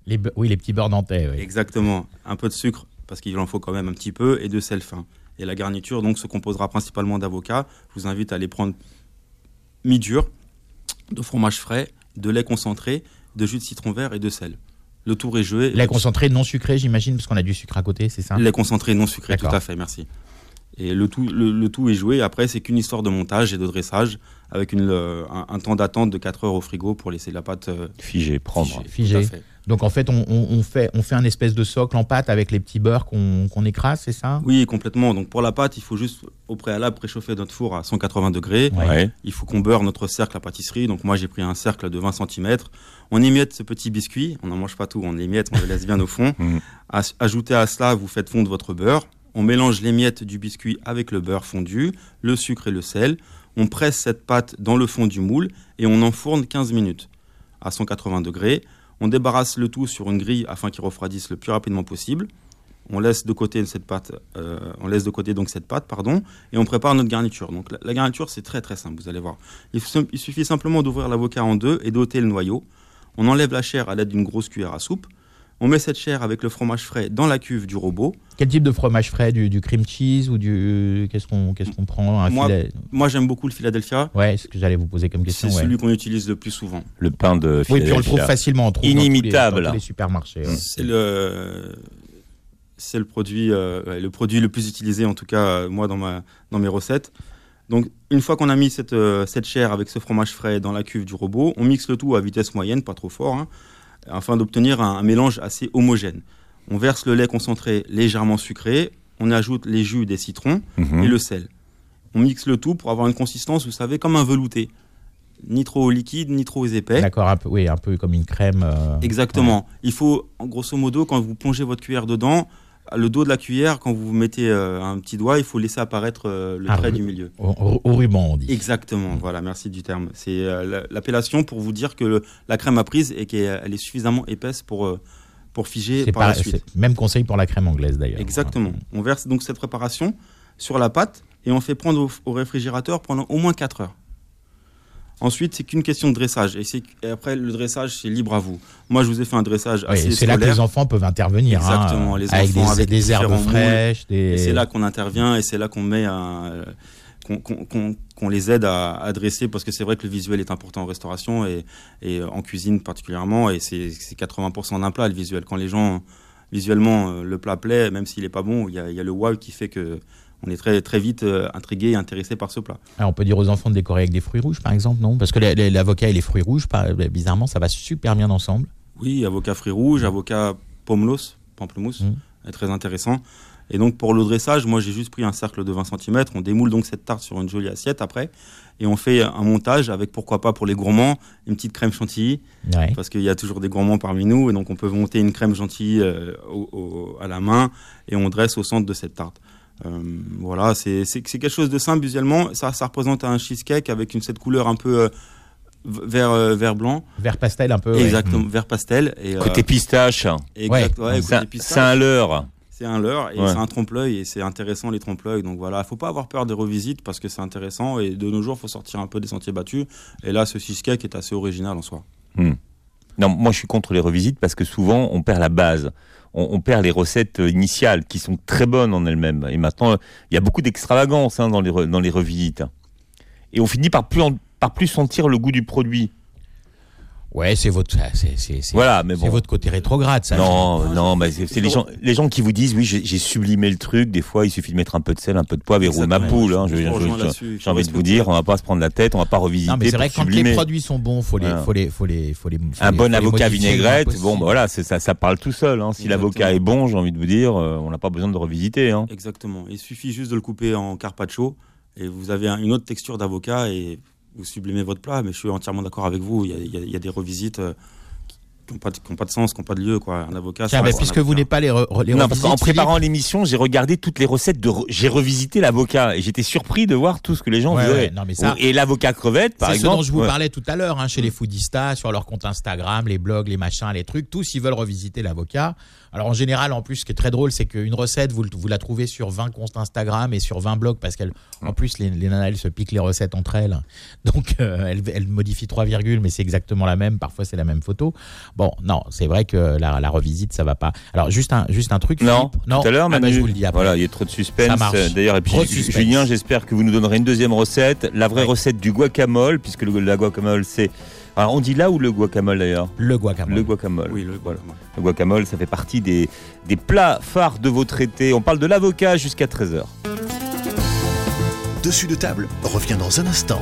les, Oui, les petits beurres nantais. oui. Exactement, un peu de sucre parce qu'il en faut quand même un petit peu et de sel fin. Et la garniture donc se composera principalement d'avocats. Je vous invite à les prendre mi-dur, de fromage frais, de lait concentré de jus de citron vert et de sel. Le tour est joué. Lait concentré non sucré, j'imagine, parce qu'on a du sucre à côté, c'est ça? Lait concentré non sucré, tout à fait, merci. Et le tout, le, le tout est joué. Après, c'est qu'une histoire de montage et de dressage avec une, euh, un, un temps d'attente de 4 heures au frigo pour laisser la pâte euh, Figé, prendre. figée. Figée. Tout à fait. Donc en fait, on, on- on fait, on fait un espèce de socle en pâte avec les petits beurres qu'on écrase, c'est ça? Oui, complètement. Donc pour la pâte, il faut juste au préalable préchauffer notre four à 180 degrés. Ouais. Il faut qu'on beurre notre cercle à pâtisserie. Donc moi, j'ai pris un cercle de 20 cm. On émiette ce petit biscuit. On n'en mange pas tout, on l'émiette, on le laisse bien au fond. As- Ajoutez à cela, vous faites fondre votre beurre. On mélange les miettes du biscuit avec le beurre fondu, le sucre et le sel. On presse cette pâte dans le fond du moule et on enfourne 15 minutes à 180 degrés. On débarrasse le tout sur une grille afin qu'il refroidisse le plus rapidement possible. On laisse de côté cette pâte, euh, on laisse de côté donc cette pâte, pardon, et on prépare notre garniture. Donc la, garniture c'est très très simple, vous allez voir. Il, il suffit simplement d'ouvrir l'avocat en deux et d'ôter le noyau. On enlève la chair à l'aide d'une grosse cuillère à soupe. On met cette chair avec le fromage frais dans la cuve du robot. Quel type de fromage frais? Du, du cream cheese ou du qu'est-ce qu'on qu'est-ce qu'on prend? Un Moi, filet? Moi j'aime beaucoup le Philadelphia. Ouais, c'est ce que j'allais vous poser comme C'est question. ouais. celui qu'on utilise le plus souvent. Le pain de Oui, puis on le trouve Philadelphia. facilement, on trouve dans tous les- Inimitable. dans tous les supermarchés. ouais. C'est le c'est le produit euh, le produit le plus utilisé en tout cas euh, moi dans ma dans mes recettes. Donc une fois qu'on a mis cette euh, cette chair avec ce fromage frais dans la cuve du robot, on mixe le tout à vitesse moyenne, pas trop fort, hein, afin d'obtenir un, un mélange assez homogène. On verse le lait concentré légèrement sucré, on ajoute les jus des citrons Mhm. et le sel. On mixe le tout pour avoir une consistance, vous savez, comme un velouté. Ni trop liquide, ni trop épais. D'accord, un peu, oui, un peu comme une crème. euh, Exactement. Il faut, grosso modo, quand vous plongez votre cuillère dedans, le dos de la cuillère, quand vous mettez euh, un petit doigt, il faut laisser apparaître euh, le Ah, trait du milieu. au, au- ruban, on dit. Exactement. Voilà, merci du terme. C'est euh, la- l'appellation pour vous dire que le- la crème a prise et qu'elle elle est suffisamment épaisse pour, pour figer C'est par la suite. même conseil pour la crème anglaise d'ailleurs. Exactement. On verse donc cette préparation sur la pâte et on fait prendre au, au réfrigérateur pendant au moins 4 heures. Ensuite, c'est qu'une question de dressage. Et, après, le dressage, c'est libre à vous. Moi, je vous ai fait un dressage Oui, assez c'est là que les enfants peuvent intervenir. hein, Exactement, les avec enfants des, avec des herbes fraîches. Des... Et c'est là qu'on intervient et c'est là qu'on met un, euh, qu'on, les aide à, à dresser parce que c'est vrai que le visuel est important en restauration et, et en cuisine particulièrement et c'est, c'est 80% d'un plat le visuel. Quand les gens visuellement euh, le plat plaît, même s'il est pas bon, il y a, il y a le wow qui fait que on est très très vite euh, intrigué et intéressé par ce plat. Ah, on peut dire aux enfants de décorer avec des fruits rouges, par exemple, non? Parce que l'avocat et les fruits rouges, par- bizarrement, ça va super bien ensemble. Oui, avocat fruits rouges, avocat pomelos, pamplemousse, Mm. est très intéressant. Et donc pour le dressage, moi j'ai juste pris un cercle de 20 cm, on démoule donc cette tarte sur une jolie assiette après, et on fait un montage avec pourquoi pas pour les gourmands, une petite crème chantilly, Ouais. parce qu'il y a toujours des gourmands parmi nous, et donc on peut monter une crème chantilly euh, au- au- à la main, et on dresse au centre de cette tarte. Euh, voilà, c'est c'est- c'est quelque chose de simple visuellement, ça, ça représente un cheesecake avec une, cette couleur un peu euh, vert, euh, vert blanc, Vert pastel un peu. ouais. exactement, vert pastel. Et, euh, Côté pistache, Exact, Ouais, ouais, c'est un- côté pistache, c'est un leurre. c'est un leurre et Ouais. c'est un trompe-l'œil et c'est intéressant les trompe-l'œil. Donc voilà, faut pas avoir peur des revisites parce que c'est intéressant et de nos jours, faut sortir un peu des sentiers battus. Et là, ce cheesecake est assez original en soi. Non, moi je suis contre les revisites parce que souvent on perd la base. On, perd les recettes euh, initiales qui sont très bonnes en elles-mêmes. Et maintenant, il y a beaucoup d'extravagance hein, dans, les revisites. Et on finit par plus, par plus sentir le goût du produit. Ouais, c'est votre, c'est, c'est, c'est- Voilà, mais c'est bon. votre côté rétrograde, ça. Non, non, mais c'est c'est les gens, les gens qui vous disent oui, j'ai j'ai sublimé le truc. Des fois, il suffit de mettre un peu de sel, un peu de poivre et roule ma poule. hein. Je- Je je- rejoins je- là-dessus. Il J'ai envie de vous dire, on va pas se prendre la tête, on va pas revisiter. Non, mais c'est vrai que quand les produits sont bons, faut les, Voilà. faut les, faut les, faut les. faut Un les- bon avocat vinaigrette, bon, bah voilà, c'est ça, ça parle tout seul. Hein. Si Exactement. l'avocat est bon, j'ai envie de vous dire, euh, on n'a pas besoin de revisiter. Hein. Exactement. Il suffit juste de le couper en carpaccio et vous avez un- une autre texture d'avocat et vous sublimez votre plat. Mais je suis entièrement d'accord avec vous. Il y a, il y a- il y a des revisites euh, qui n'ont pas, de- pas sens, qui n'ont pas de lieu. Quoi. Un avocat. Tiens, un puisque vous n'êtes pas les, re- les Non, parce revisites, qu'en Philippe, préparant l'émission, j'ai regardé toutes les recettes de. re- J'ai revisité l'avocat et j'étais surpris de voir tout ce que les gens Ouais, faisaient. ouais, non, mais ça- Et l'avocat crevette, par c'est ce exemple. dont je vous ouais. parlais tout à l'heure, hein, chez les foodistas, sur leur compte Instagram, les blogs, les machins, les trucs, tous ils veulent revisiter l'avocat. Alors en général, en plus, ce qui est très drôle, c'est qu'une recette, vous, la trouvez sur 20 comptes Instagram et sur 20 blogs, parce qu'elles, en plus, les, les nanas, elles se piquent les recettes entre elles. Donc euh, elles, elles modifient trois virgules, mais c'est exactement la même. Parfois, c'est la même photo. Bon, non, c'est vrai que la, la revisite, ça va pas. Alors juste un, juste un truc. Non, Philippe. non. tout à l'heure, Ah bah, je vous le dis après. Voilà, il y a trop de suspense. D'ailleurs, et puis. Julien, j'espère que vous nous donnerez une deuxième recette. La vraie Oui. recette du guacamole, puisque le, la guacamole, c'est Alors, on dit là ou le guacamole d'ailleurs Le guacamole. Le guacamole. Oui, le Voilà. guacamole. Le guacamole, ça fait partie des, des plats phares de votre été. On parle de l'avocat jusqu'à 13h. Dessus de table revient dans un instant.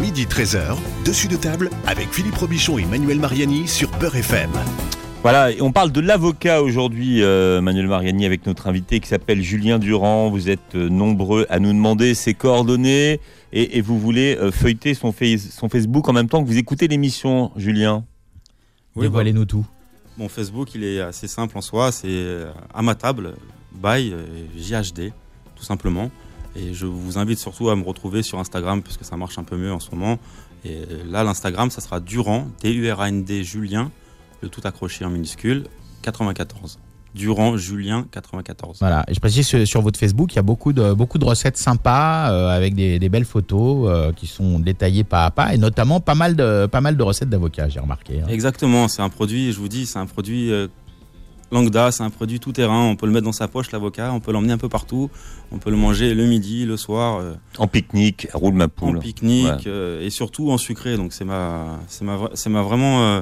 Midi 13h, dessus de table avec Philippe Robichon et Manuel Mariani sur Beurre FM. Voilà, et on parle de l'avocat aujourd'hui, euh, Manuel Mariani, avec notre invité qui s'appelle Julien Durand. Vous êtes euh, nombreux à nous demander ses coordonnées et, et vous voulez euh, feuilleter son, face- son Facebook en même temps que vous écoutez l'émission, Julien. Oui, bah, Dévoilez-nous tout? Mon Facebook, il est assez simple en soi. C'est à ma table, by JHD, tout simplement. Et je vous invite surtout à me retrouver sur Instagram, puisque ça marche un peu mieux en ce moment. Et là, l'Instagram, ça sera Durand, D-U-R-A-N-D, Julien, le tout accroché en minuscule, 94. Durand, Julien, 94. Voilà. Et je précise sur- sur votre Facebook, il y a beaucoup de, beaucoup de recettes sympas euh, avec des, des belles photos euh, qui sont détaillées pas à pas et notamment pas mal de, pas mal de recettes d'avocats, j'ai remarqué. hein. Exactement, c'est un produit, je vous dis, c'est un produit euh, lambda, c'est un produit tout terrain. On peut le mettre dans sa poche, l'avocat, on peut l'emmener un peu partout. On peut le manger le midi, le soir. euh, En pique-nique, roule ma en poule. pique-nique Ouais. euh, et surtout en sucré. Donc c'est ma, c'est ma, c'est ma vraiment, euh,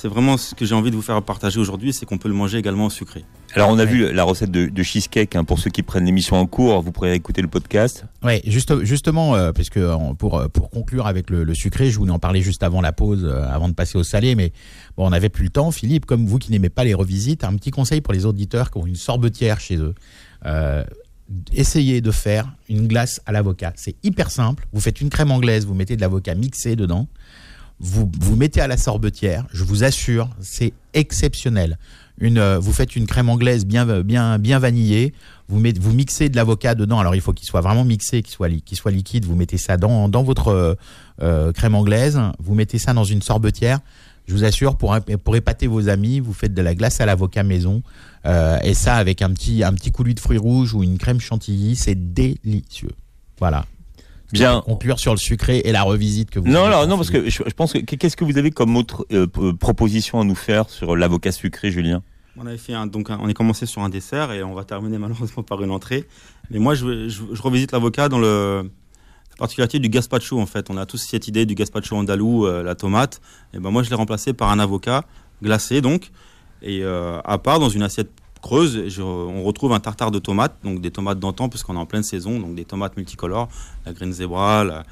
c'est vraiment ce que j'ai envie de vous faire partager aujourd'hui, c'est qu'on peut le manger également en sucré. Alors, on a Ouais. vu la recette de, de cheesecake. hein, pour ceux qui prennent l'émission en cours, vous pourrez écouter le podcast. Ouais, juste, justement, euh, parce que pour, euh, pour conclure avec le, le sucré, je voulais en parler juste avant la pause, euh, avant de passer au salé, mais bon, on n'avait plus le temps. Philippe, comme vous qui n'aimez pas les revisites, un petit conseil pour les auditeurs qui ont une sorbetière chez eux. Euh, essayez de faire une glace à l'avocat. C'est hyper simple. Vous faites une crème anglaise, vous mettez de l'avocat mixé dedans, vous, vous mettez à la sorbetière. Je vous assure, c'est exceptionnel. Une, euh, vous faites une crème anglaise bien, bien, bien vanillée. Vous, vous mixez de l'avocat dedans. Alors il faut qu'il soit vraiment mixé, qu'il soit, liquide. Vous mettez ça dans, dans votre euh, euh, crème anglaise. Vous mettez ça dans une sorbetière. Je vous assure, pour, pour épater vos amis, vous faites de la glace à l'avocat maison. Et ça avec un petit, un petit coulis de fruits rouges ou une crème chantilly. C'est délicieux. Voilà. Bien. Pour conclure sur le sucré et la revisite que vous Non, avez non, non, parce que je, je pense que qu'est-ce que vous avez comme autre euh, proposition à nous faire sur l'avocat sucré, Julien? On avait fait un, donc un- on est commencé sur un dessert et on va terminer malheureusement par une entrée. Mais moi, je, je, je revisite l'avocat dans le la particularité du gazpacho en fait. On a tous cette idée du gazpacho andalou, euh, la tomate. Et ben moi, je l'ai remplacé par un avocat glacé donc et euh, à part dans une assiette creuse, je- on retrouve un tartare de tomates, donc des tomates d'antan puisqu'on est en pleine saison, donc des tomates multicolores, la green zebra, la,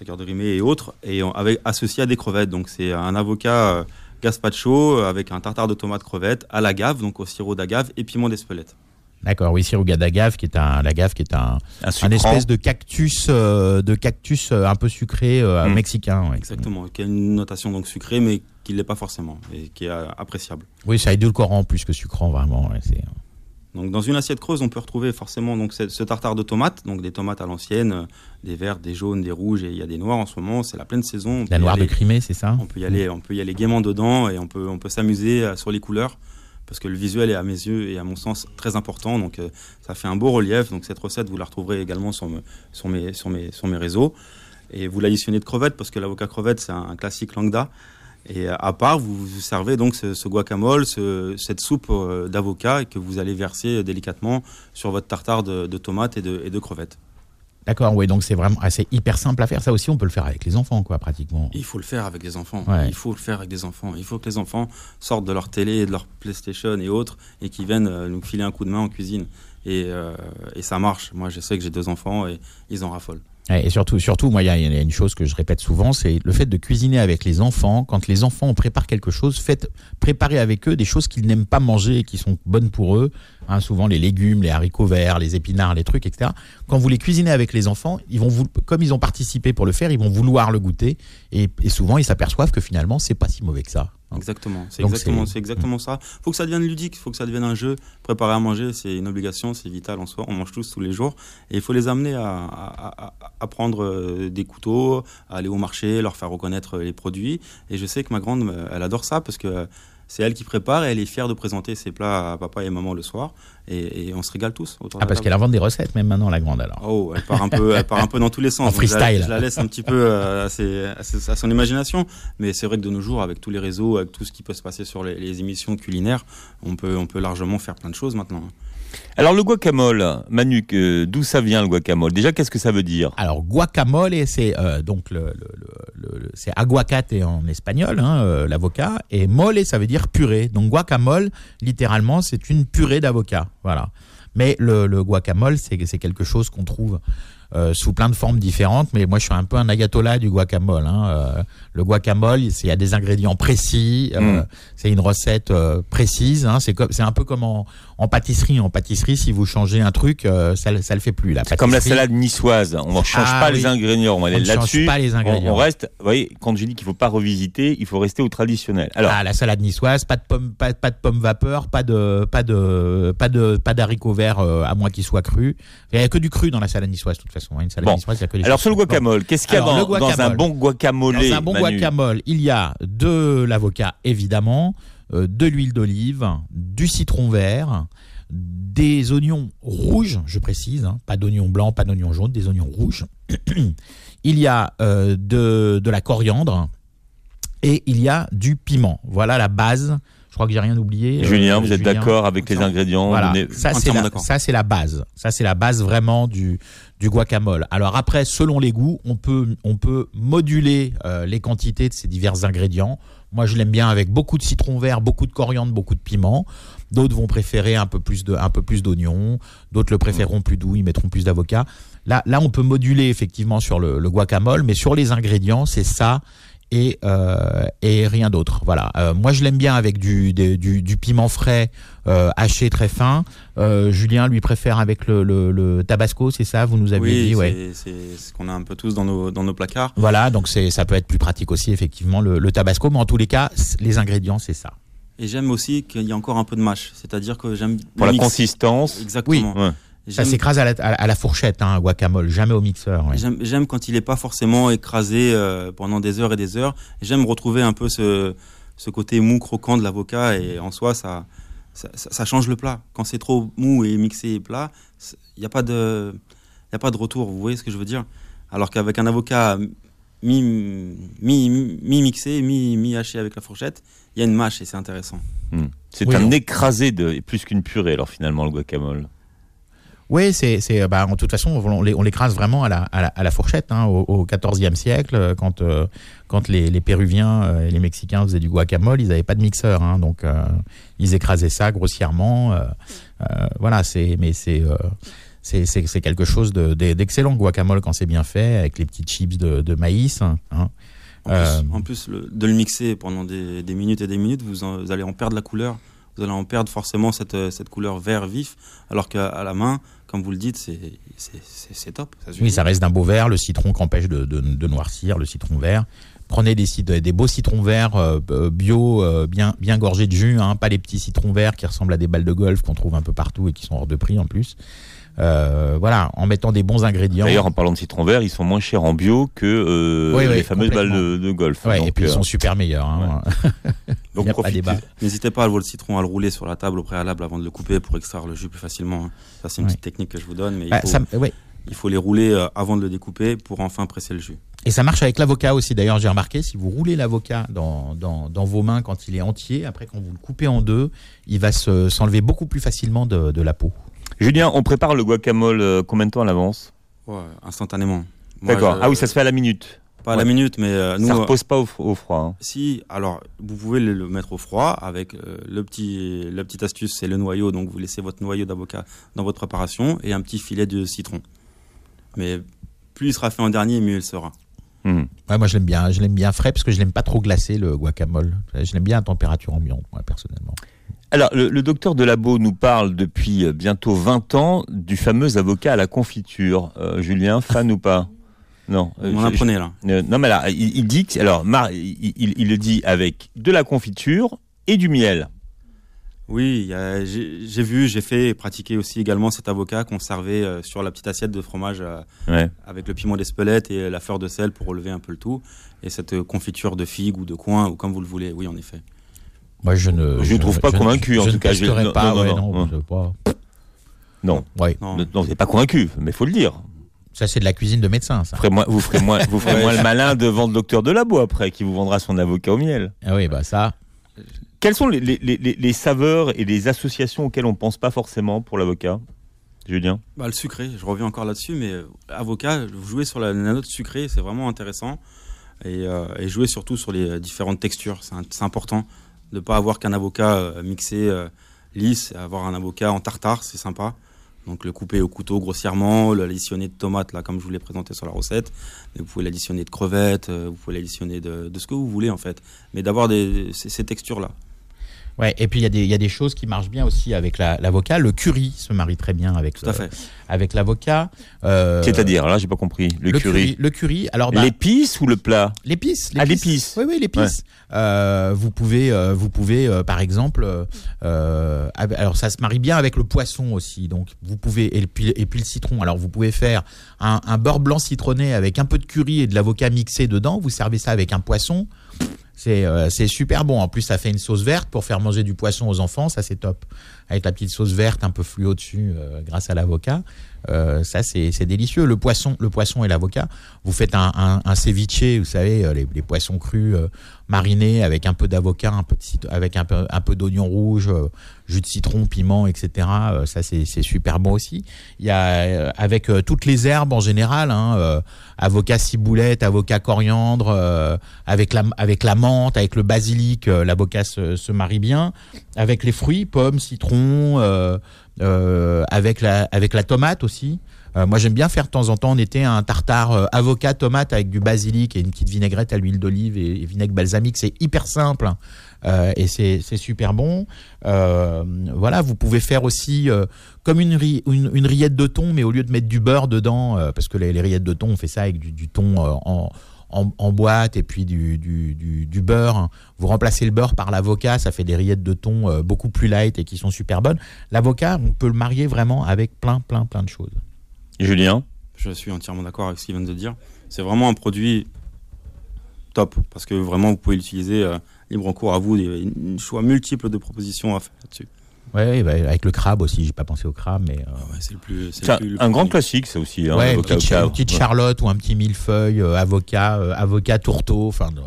la cœur de rimé et autres, et on- avec associé à des crevettes. Donc c'est un avocat euh, gazpacho euh, avec un tartare de tomates crevettes à l'agave, donc au sirop d'agave et piment d'espelette. D'accord, oui, sirop d'agave qui est un, l'agave qui est un, Un un sucrant. espèce de cactus, euh, de cactus un peu sucré euh, Mm. mexicain. ouais. Exactement, qui a une notation donc sucrée, mais qui ne l'est pas forcément et qui est appréciable. Oui, c'est édulcorant plus que sucrant, vraiment. ouais, c'est- Donc dans une assiette creuse, on peut retrouver forcément donc ce, tartare de tomates, donc des tomates à l'ancienne, euh, des vertes, des jaunes, des rouges et il y a des noirs en ce moment. C'est la pleine saison. On La noire de aller- Crimée, c'est ça? On peut y aller, on peut y aller gaiement dedans et on peut, on peut s'amuser euh, sur les couleurs parce que le visuel est à mes yeux et à mon sens très important. Donc euh, ça fait un beau relief. Donc cette recette, vous la retrouverez également sur, me- sur, mes, sur, mes, sur mes réseaux. Et vous l'additionnez de crevettes parce que l'avocat crevette, c'est un, un classique langda. Et euh, à part, vous, vous servez donc ce, ce guacamole, ce- cette soupe euh, d'avocat que vous allez verser délicatement sur votre tartare de, de tomates et de, et de crevettes. D'accord, oui, donc c'est vraiment ah, c'est hyper simple à faire. Ça aussi, on peut le faire avec les enfants, quoi, pratiquement. Il faut le faire avec des enfants. Ouais. Il faut le faire avec des enfants. Il faut que les enfants sortent de leur télé de leur PlayStation et autres et qu'ils viennent euh, nous filer un coup de main en cuisine. Et, euh, et ça marche. Moi, je sais que j'ai deux enfants et ils en raffolent. Et surtout, surtout, moi, il y, a- il y a une chose que je répète souvent, c'est le fait de cuisiner avec les enfants. Quand les enfants on prépare quelque chose, faites préparer avec eux des choses qu'ils n'aiment pas manger et qui sont bonnes pour eux. Hein, souvent les légumes, les haricots verts, les épinards, les trucs, etc. Quand vous les cuisinez avec les enfants, ils vont vous, comme ils ont participé pour le faire, ils vont vouloir le goûter. Et, et souvent, ils s'aperçoivent que finalement, c'est pas si mauvais que ça. Hein. Exactement. C'est exactement, c'est- exactement ça. faut que ça devienne ludique. faut que ça devienne un jeu. Préparer à manger, c'est une obligation. C'est vital en soi. On mange tous tous les jours. Et il faut les amener à, à- à- à prendre euh, des couteaux, à aller au marché, leur faire reconnaître les produits. Et je sais que ma grande, euh, elle adore ça parce que euh, c'est elle qui prépare et elle est fière de présenter ses plats à papa et maman le soir. Et, et on se régale tous Ah, parce qu'elle invente des recettes, même maintenant, la grande, alors. Oh, elle part un peu, elle part un peu dans tous les sens. En Donc, je la- freestyle. Je, la laisse un petit peu euh, à, ses- à ses- à son imagination. Mais c'est vrai que de nos jours, avec tous les réseaux, avec tout ce qui peut se passer sur les, les émissions culinaires, on peut, on peut largement faire plein de choses maintenant. Alors le guacamole, Manu, d'où ça vient le guacamole? Déjà, qu'est-ce que ça veut dire? Alors guacamole, c'est euh, donc le, le- le- le- c'est aguacate en espagnol, hein, euh, l'avocat, et mole, ça veut dire purée. Donc guacamole, littéralement, c'est une purée d'avocat. Voilà. Mais le, le guacamole, c'est quelque chose qu'on trouve euh, sous plein de formes différentes. Mais moi, je suis un peu un ayatollah du guacamole. hein. Euh, le guacamole, il y a des ingrédients précis. euh, Mm. C'est une recette précise. hein. C'est un peu comme en, en pâtisserie. En pâtisserie, si vous changez un truc, euh, ça, ça le fait plus. La C'est comme la salade niçoise. On ne change Ah, pas oui. les ingrédients. On ne change pas les ingrédients. on reste. Vous voyez, quand je dis qu'il faut pas revisiter, il faut rester au traditionnel. Alors, ah, la salade niçoise, pas de pommes, pas, pas de pommes vapeur, pas de, pas de, pas de, pas d'haricots verts euh, à moins qu'ils soient crus. Il n'y a que du cru dans la salade niçoise de toute façon. hein. Une salade Bon. niçoise, il y a que des alors sur le guacamole, qu'est-ce qu'il y a Alors, dans, un bon guacamole Dans un bon Manu? guacamole, il y a de l'avocat évidemment, de l'huile d'olive, du citron vert, des oignons rouges, je précise, hein, pas d'oignons blancs, pas d'oignons jaunes, des oignons rouges. il y a euh, de, de la coriandre et il y a du piment. Voilà la base. Je crois que j'ai rien oublié. Julien, Euh, vous êtes Julien. d'accord avec les ingrédients Voilà, ça c'est la, d'accord. ça c'est la base. Ça c'est la base vraiment du du guacamole. Alors après, selon les goûts, on peut on peut moduler euh, les quantités de ces divers ingrédients. Moi, je l'aime bien avec beaucoup de citron vert, beaucoup de coriandre, beaucoup de piment. D'autres vont préférer un peu plus de un peu plus d'oignons. D'autres le préféreront plus doux, ils mettront plus d'avocat. Là, là, on peut moduler effectivement sur le guacamole, mais sur les ingrédients, c'est ça et, euh, et rien d'autre. Voilà. Euh, moi, je l'aime bien avec du, des- du, du piment frais euh, haché très fin. Euh, Julien lui préfère avec le, le, le tabasco, c'est ça Vous nous aviez Oui, dit, ouais. c'est ce qu'on a un peu tous dans nos, dans nos placards. Voilà, donc ça peut être plus pratique aussi effectivement le, le tabasco, mais en tous les cas, les ingrédients c'est ça. Et j'aime aussi qu'il y ait encore un peu de mâche. C'est-à-dire que j'aime. pour la mix. consistance. Exactement. Ouais. Ça s'écrase à la, à, fourchette, hein, guacamole, jamais au mixeur. ouais. J'aime quand il n'est pas forcément écrasé euh, pendant des heures et des heures. J'aime retrouver un peu ce, ce côté mou croquant de l'avocat et en soi, ça, ça, ça- ça change le plat. Quand c'est trop mou et mixé et plat, il n'y a, pas de- y a pas de retour. Vous voyez ce que je veux dire? Alors qu'avec un avocat mi, mi, mi mixé, mi, mi haché avec la fourchette, il y a une mâche et c'est intéressant. Hmm. C'est Oui, un on- écrasé de plus qu'une purée alors finalement le guacamole. Oui, c'est, c'est, bah, de toute façon, on, l'é- on l'écrase vraiment à la, à la, à la fourchette. Hein, au, 14e siècle, euh, quand, euh, quand les, les Péruviens euh, et les Mexicains faisaient du guacamole, ils n'avaient pas de mixeur. Hein, donc, euh, ils écrasaient ça grossièrement. euh, euh, voilà, c'est, mais c'est, euh, c'est, c'est, c'est quelque chose de, de- d'excellent, guacamole, quand c'est bien fait, avec les petites chips de, de maïs. hein. En plus, Euh, en plus, le- de le mixer pendant des, des minutes et des minutes, vous, en- vous allez en perdre la couleur. Vous allez en perdre forcément cette, euh, cette couleur vert vif, alors qu'à à la main, comme vous le dites, c'est top. Ça. Oui, ça reste d'un beau vert, le citron qu'empêche de, de, noircir, le citron vert. Prenez des beaux citrons verts euh, euh, bio, euh, bien, bien gorgés de jus, hein, pas les petits citrons verts qui ressemblent à des balles de golf qu'on trouve un peu partout et qui sont hors de prix en plus. Euh, voilà, en mettant des bons ingrédients. D'ailleurs, en parlant de citron vert, ils sont moins chers en bio que euh, Oui, oui, les fameuses balles de, de golf. Ouais, Donc, et puis ils euh, sont super meilleurs. Hein. donc profitez- débat. N'hésitez pas à le citron, à le rouler sur la table au préalable avant de le couper pour extraire le jus plus facilement. hein. Ça, c'est une Ouais. petite technique que je vous donne, mais Bah, il, faut, ça- ouais. il faut les rouler euh, avant de le découper pour enfin presser le jus. Et ça marche avec l'avocat aussi. D'ailleurs, j'ai remarqué, si vous roulez l'avocat dans, dans, dans vos mains quand il est entier, après quand vous le coupez en deux, il va se- s'enlever beaucoup plus facilement de, de la peau. Julien, on prépare le guacamole euh, combien de temps à l'avance? Ouais, instantanément. Moi, D'accord. je- Ah oui, ça se fait à la minute. Pas à la minute, mais euh, nous. ça euh, repose pas au, fr- au froid. hein. Si, alors vous pouvez le, le mettre au froid avec euh, le petit, la petite astuce, c'est le noyau. Donc vous laissez votre noyau d'avocat dans votre préparation et un petit filet de citron. Mais plus il sera fait en dernier, mieux il sera. Ouais, moi, je l'aime bien. Je l'aime bien frais parce que je l'aime pas trop glacé, le guacamole. Je l'aime bien à température ambiante, moi, personnellement. Alors, le, le docteur Delabo nous parle depuis euh, bientôt 20 ans du fameux avocat à la confiture. Euh, Julien, fan ou pas? Non. Euh, je- apprenez là. Euh, non, mais là, il, il dit que, alors, Mar- il, il- il le dit avec de la confiture et du miel. Oui, j'ai vu, j'ai fait et pratiqué aussi également cet avocat qu'on servait euh, sur la petite assiette de fromage Ouais. avec le piment d'Espelette et la fleur de sel pour relever un peu le tout. Et cette confiture de figue ou de coin, ou comme vous le voulez, oui, en effet. Moi, je ne. Je ne trouve pas ne- convaincu, en je tout ne cas. Je- non, pas, non, ouais, non, non, non. pas. Non. Ouais. Non. Ne- Non, vous n'êtes pas convaincu, mais il faut le dire. Ça, c'est de la cuisine de médecin, ça. Vous ferez moins, vous ferez moins, vous ferez Ouais. moins le malin devant le docteur Delabo après, qui vous vendra son avocat au miel. Ah oui, bah ça. Quelles sont les, les- les- les saveurs et les associations auxquelles on pense pas forcément pour l'avocat? Julien? Bah, le sucré, je reviens encore là-dessus, mais euh, avocat, vous jouez sur la, la note sucrée, c'est vraiment intéressant. Et, euh, et jouer surtout sur les euh, différentes textures, c'est important. De ne pas avoir qu'un avocat euh, mixé euh, lisse, avoir un avocat en tartare, c'est sympa. Donc le couper au couteau grossièrement, l'additionner de tomates, là, comme je vous l'ai présenté sur la recette. Vous pouvez l'additionner de crevettes, euh, vous pouvez l'additionner de, ce que vous voulez en fait. Mais d'avoir ces textures-là. Ouais, et puis il y, a des- il y a des choses qui marchent bien aussi avec la- l'avocat. le curry se marie très bien avec, Tout à le- fait. avec l'avocat. Euh, C'est-à-dire, là, j'ai pas compris. Le, curry. Le curry. Alors, bah, L'épice ou le plat? L'épice. Ah, l'épice. Oui, oui, l'épice. Euh, vous pouvez, euh, vous pouvez, euh, par exemple, euh, euh, alors ça se marie bien avec le poisson aussi. Donc, vous pouvez et puis, et puis le citron. Alors, vous pouvez faire un, un beurre blanc citronné avec un peu de curry et de l'avocat mixé dedans. Vous servez ça avec un poisson. C'est euh, c'est super bon. En plus, ça fait une sauce verte pour faire manger du poisson aux enfants. Ça, c'est top. Avec la petite sauce verte un peu fluo dessus, euh, grâce à l'avocat. Euh, ça, c'est délicieux. Le poisson, le poisson et l'avocat. Vous faites un, un, un vous savez, euh, les, poissons crus euh, marinés avec un peu d'avocat, un peu avec un peu, un peu d'oignon rouge, jus de citron, piment, etc. Ça, c'est super bon aussi. Il y a avec toutes les herbes en général, hein, avocat ciboulette, avocat coriandre, avec la avec la menthe, avec le basilic, l'avocat se marie bien. Avec les fruits, pommes, citrons, euh, euh, avec la avec la tomate aussi. Euh, moi, j'aime bien faire de temps en temps en été un tartare avocat tomate avec du basilic et une petite vinaigrette à l'huile d'olive et, vinaigre balsamique. C'est hyper simple hein. Et c'est super bon. Voilà, vous pouvez faire aussi comme une, une, rillette de thon, mais au lieu de mettre du beurre dedans, parce que les, rillettes de thon, on fait ça avec du, du thon en, en, en boîte et puis du, du, du, du beurre. Vous remplacez le beurre par l'avocat, ça fait des rillettes de thon euh, beaucoup plus light et qui sont super bonnes. L'avocat, on peut le marier vraiment avec plein, plein, plein de choses. Julien Je suis entièrement d'accord avec ce qu'il vient de dire. C'est vraiment un produit top parce que vraiment vous pouvez l'utiliser euh, libre en cours à vous. Il y a un choix multiple de propositions à faire là-dessus. Ouais, bah, avec le crabe aussi, j'ai pas pensé au crabe, mais. euh, ouais, c'est le plus. c'est C'est le un, plus- grand classique, ça aussi. Hein, ouais, une petite, une Ouais. charlotte ou un petit millefeuille, euh, avocat, euh, avocat tourteau, enfin. euh,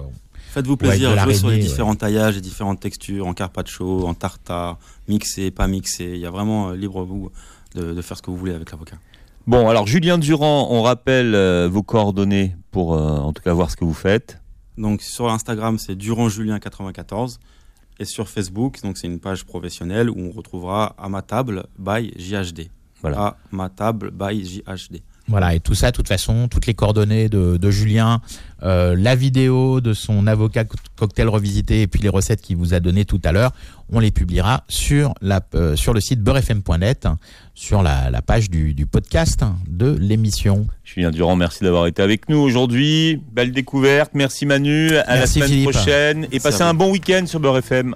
Faites-vous plaisir, jouez sur les différents taillages et différentes textures, en carpaccio, en tartare, mixé, pas mixé. Il y a vraiment euh, libre à vous de, de faire ce que vous voulez avec l'avocat. Bon, alors Julien Durand, on rappelle euh, vos coordonnées pour euh, en tout cas voir ce que vous faites. Donc sur Instagram, c'est DurandJulien94. Et sur Facebook, donc c'est une page professionnelle où on retrouvera à ma table by JHD. Voilà. À ma table by JHD. Voilà, et tout ça, de toute façon, toutes les coordonnées de, de Julien, euh, la vidéo de son avocat co- cocktail revisité et puis les recettes qu'il vous a données tout à l'heure, on les publiera sur, la, euh, sur le site beurrefm.net, hein, sur la, la page du, du podcast de l'émission. Julien Durand, merci d'avoir été avec nous aujourd'hui. Belle découverte. Merci Manu. À la semaine Philippe. prochaine. Et passez un bon week-end sur Beurre FM.